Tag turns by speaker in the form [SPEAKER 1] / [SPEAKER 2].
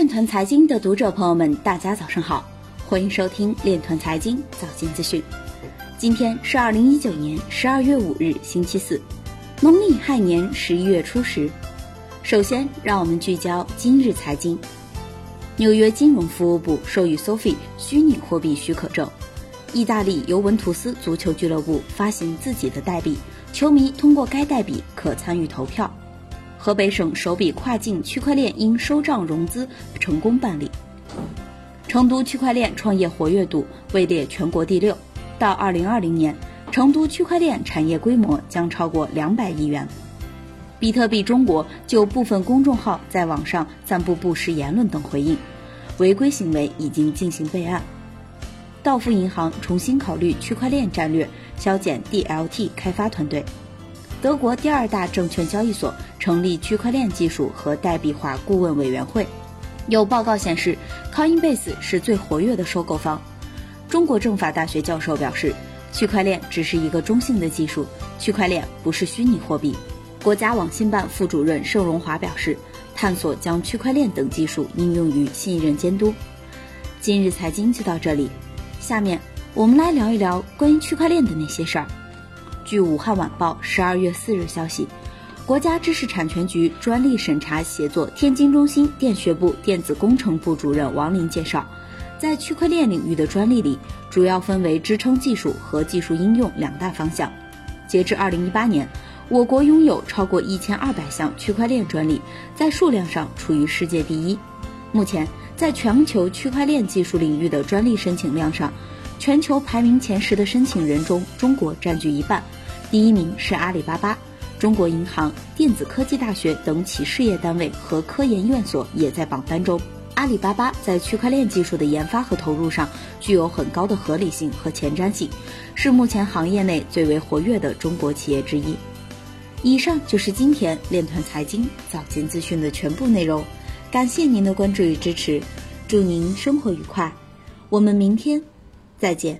[SPEAKER 1] 链团财经的读者朋友们，大家早上好，欢迎收听链团财经早间资讯。今天是二零一九年十二月五日，星期四，农历亥年十一月初十。首先，让我们聚焦今日财经。纽约金融服务部授予 Sophie 虚拟货币许可证。意大利尤文图斯足球俱乐部发行自己的代币，球迷通过该代币可参与投票。河北省首笔跨境区块链应收账融资成功办理。成都区块链创业活跃度位列全国第六，到二零二零年，成都区块链产业规模将超过两百亿元。比特币中国就部分公众号在网上散布不实言论等回应，违规行为已经进行备案。道富银行重新考虑区块链战略，削减 DLT 开发团队。德国第二大证券交易所成立区块链技术和代币化顾问委员会。有报告显示，Coinbase 是最活跃的收购方。中国政法大学教授表示，区块链只是一个中性的技术，区块链不是虚拟货币。国家网信办副主任盛荣华表示，探索将区块链等技术应用于信任监督。今日财经就到这里，下面我们来聊一聊关于区块链的那些事儿。据武汉晚报十二月四日消息，国家知识产权局专利审查协作天津中心电学部电子工程部主任王林介绍，在区块链领域的专利里，主要分为支撑技术和技术应用两大方向。截至二零一八年。我国拥有超过一千二百项区块链专利，在数量上处于世界第一。目前，在全球区块链技术领域的专利申请量上，全球排名前十的申请人中，中国占据一半。第一名是阿里巴巴，中国银行、电子科技大学等企事业单位和科研院所也在榜单中。阿里巴巴在区块链技术的研发和投入上具有很高的合理性和前瞻性，是目前行业内最为活跃的中国企业之一。以上就是今天链团财经早间资讯的全部内容，感谢您的关注与支持，祝您生活愉快，我们明天再见。